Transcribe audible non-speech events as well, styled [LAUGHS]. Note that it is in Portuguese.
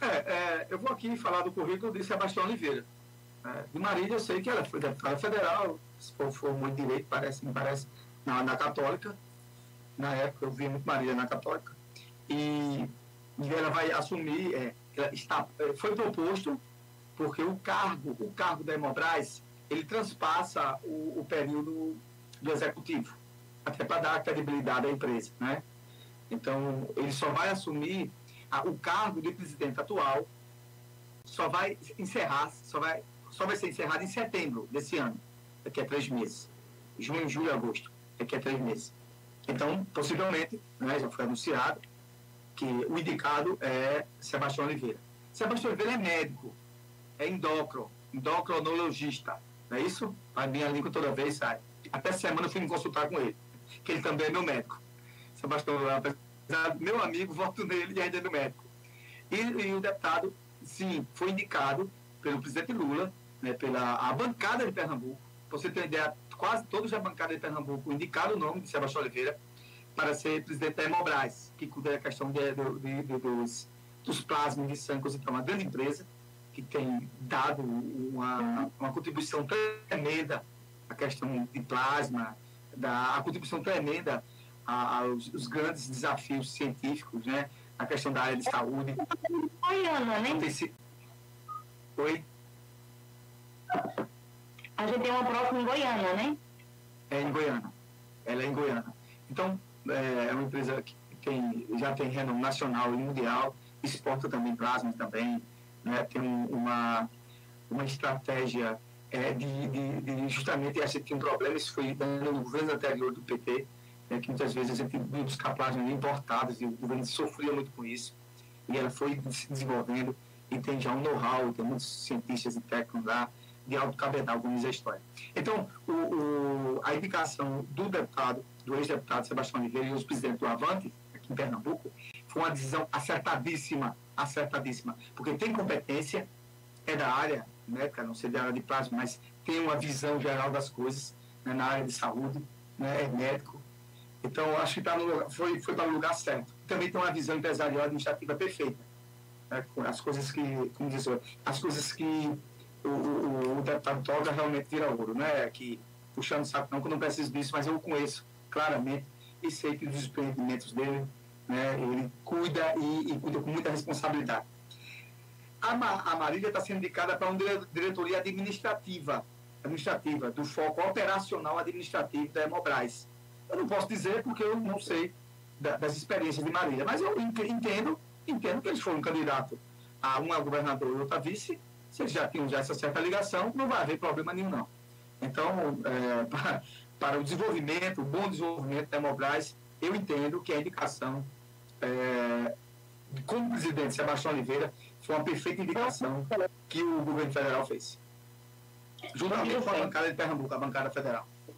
É, é, eu vou aqui falar do currículo de Sebastião Oliveira. É, de Marília, eu sei que ela foi deputada federal, se for, for muito direito, parece, me parece, na, na Católica. Na época, eu vi muito Marília na Católica. E, e ela vai assumir, é, ela está, é, foi proposto, porque o cargo, o cargo da Hemobras, ele transpassa o, o período do executivo, até para dar credibilidade à empresa, né? Então, ele só vai assumir o cargo de presidente atual, só vai encerrar, só vai, só vai ser encerrado em setembro desse ano, daqui a três meses. Junho, julho, agosto, daqui a três meses. Então, possivelmente, né, já foi anunciado, que o indicado é Sebastião Oliveira. Sebastião Oliveira é médico, é endócrino, endocrinologista, não é isso? A minha língua toda vez sai. Até semana eu fui me consultar com ele, que ele também é meu médico. Sebastião, apesar meu amigo, [LAUGHS] voto nele e ainda é meu médico. E, e, o deputado, sim, foi indicado pelo presidente Lula, né, pela a bancada de Pernambuco. Pra você ter ideia, quase todos da bancada de Pernambuco indicaram o nome de Sebastião Oliveira para ser presidente da Hemobras, que cuida da questão de, de, de, dos, dos plasmas de sangue, então, uma grande empresa que tem dado uma, uma contribuição tremenda à questão de plasma, da, a contribuição tremenda aos, aos grandes desafios científicos, né? A questão da área de saúde. Goiânia, né? Oi? A gente tem uma próxima em Goiânia, né? É em Goiânia. Ela é em Goiânia. Então, é, é uma empresa que tem, já tem renome nacional e mundial, exporta também plasma também, né? tem uma, uma estratégia é, de, de, de, justamente essa tinha um problema, isso foi no governo anterior do PT, né, que muitas vezes a gente ia buscar plasmas importadas e o governo sofria muito com isso, e ela foi se desenvolvendo e tem já um know-how, tem muitos cientistas e técnicos lá de alto cabedal, como diz a história. Então, o, o, a indicação do deputado, do ex-deputado Sebastião Oliveira e os presidentes do Avante, aqui em Pernambuco, foi uma decisão acertadíssima, acertadíssima, porque tem competência, é da área, né, não sei da área de plasma, mas tem uma visão geral das coisas né, na área de saúde, né, é médico. Então, acho que tá no, foi, foi para o lugar certo. Também tem uma visão empresarial administrativa perfeita. Né, as coisas que, como diz as coisas que o, o, o deputado toca realmente vira ouro, né? Que puxando saco não, que eu não preciso disso, mas eu o conheço claramente e sei que os empreendimentos dele, né, ele cuida e, e cuida com muita responsabilidade. A, a Marília está sendo indicada para uma diretoria administrativa, administrativa, do foco operacional administrativo da Hemobras. Eu não posso dizer porque eu não sei da, das experiências de Marília, mas eu entendo, entendo que eles foram candidato a uma governadora e outra vice, se eles já tinham já essa certa ligação, não vai haver problema nenhum, não. Então, é, [LAUGHS] para, para, o desenvolvimento, o bom desenvolvimento da Hemobras, eu entendo que a indicação é, como presidente Sebastião Oliveira foi uma perfeita indicação que o governo federal fez. Juntamente com a bancada de Pernambuco, a bancada federal.